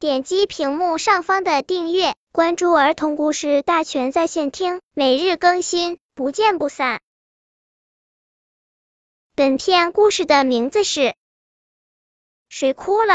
点击屏幕上方的订阅，关注儿童故事大全在线听，每日更新，不见不散。本片故事的名字是《谁哭了》。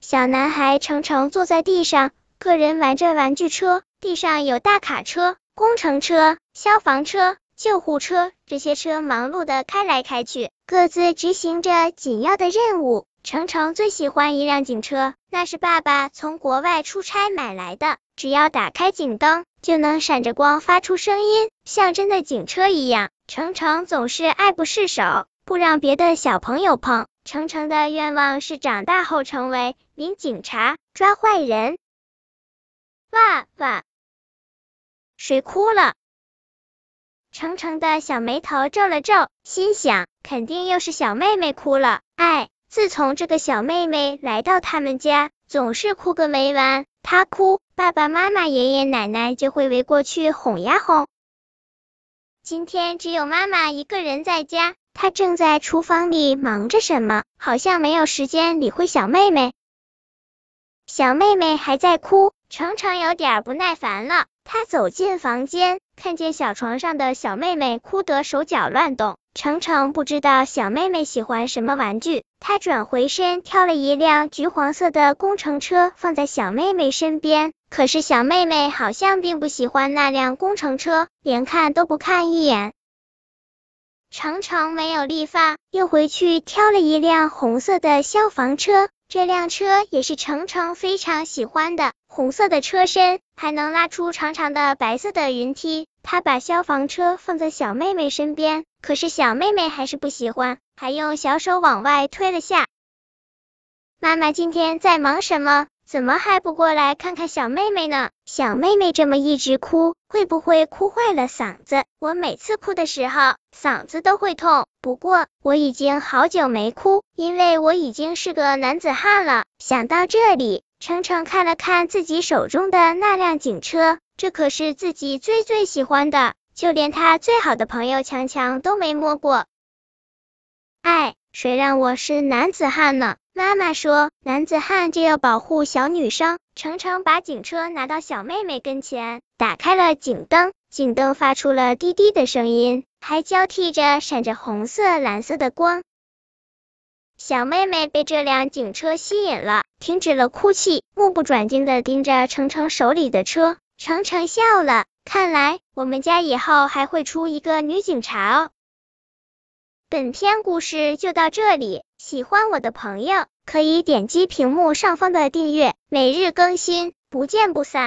小男孩程程坐在地上，个人玩着玩具车，地上有大卡车、工程车、消防车、救护车，这些车忙碌的开来开去，各自执行着紧要的任务。程程最喜欢一辆警车，那是爸爸从国外出差买来的。只要打开警灯，就能闪着光发出声音，像真的警车一样。程程总是爱不释手，不让别的小朋友碰。程程的愿望是长大后成为名警察，抓坏人。爸爸！谁哭了？程程的小眉头皱了皱，心想，肯定又是小妹妹哭了。哎。自从这个小妹妹来到他们家，总是哭个没完。她哭，爸爸妈妈、爷爷奶奶就会围过去哄呀哄。今天只有妈妈一个人在家，她正在厨房里忙着什么，好像没有时间理会小妹妹。小妹妹还在哭，程程有点不耐烦了。他走进房间，看见小床上的小妹妹哭得手脚乱动。程程不知道小妹妹喜欢什么玩具，他转回身挑了一辆橘黄色的工程车放在小妹妹身边。可是小妹妹好像并不喜欢那辆工程车，连看都不看一眼。程程没有力发，又回去挑了一辆红色的消防车。这辆车也是程程非常喜欢的，红色的车身还能拉出长长的白色的云梯。他把消防车放在小妹妹身边。可是小妹妹还是不喜欢，还用小手往外推了下。妈妈今天在忙什么？怎么还不过来看看小妹妹呢？小妹妹这么一直哭，会不会哭坏了嗓子？我每次哭的时候，嗓子都会痛。不过我已经好久没哭，因为我已经是个男子汉了。想到这里，程程看了看自己手中的那辆警车，这可是自己最最喜欢的。就连他最好的朋友强强都没摸过。哎，谁让我是男子汉呢？妈妈说，男子汉就要保护小女生。程程把警车拿到小妹妹跟前，打开了警灯，警灯发出了滴滴的声音，还交替着闪着红色、蓝色的光。小妹妹被这辆警车吸引了，停止了哭泣，目不转睛的盯着程程手里的车。程程笑了。看来我们家以后还会出一个女警察哦。本篇故事就到这里，喜欢我的朋友可以点击屏幕上方的订阅，每日更新，不见不散。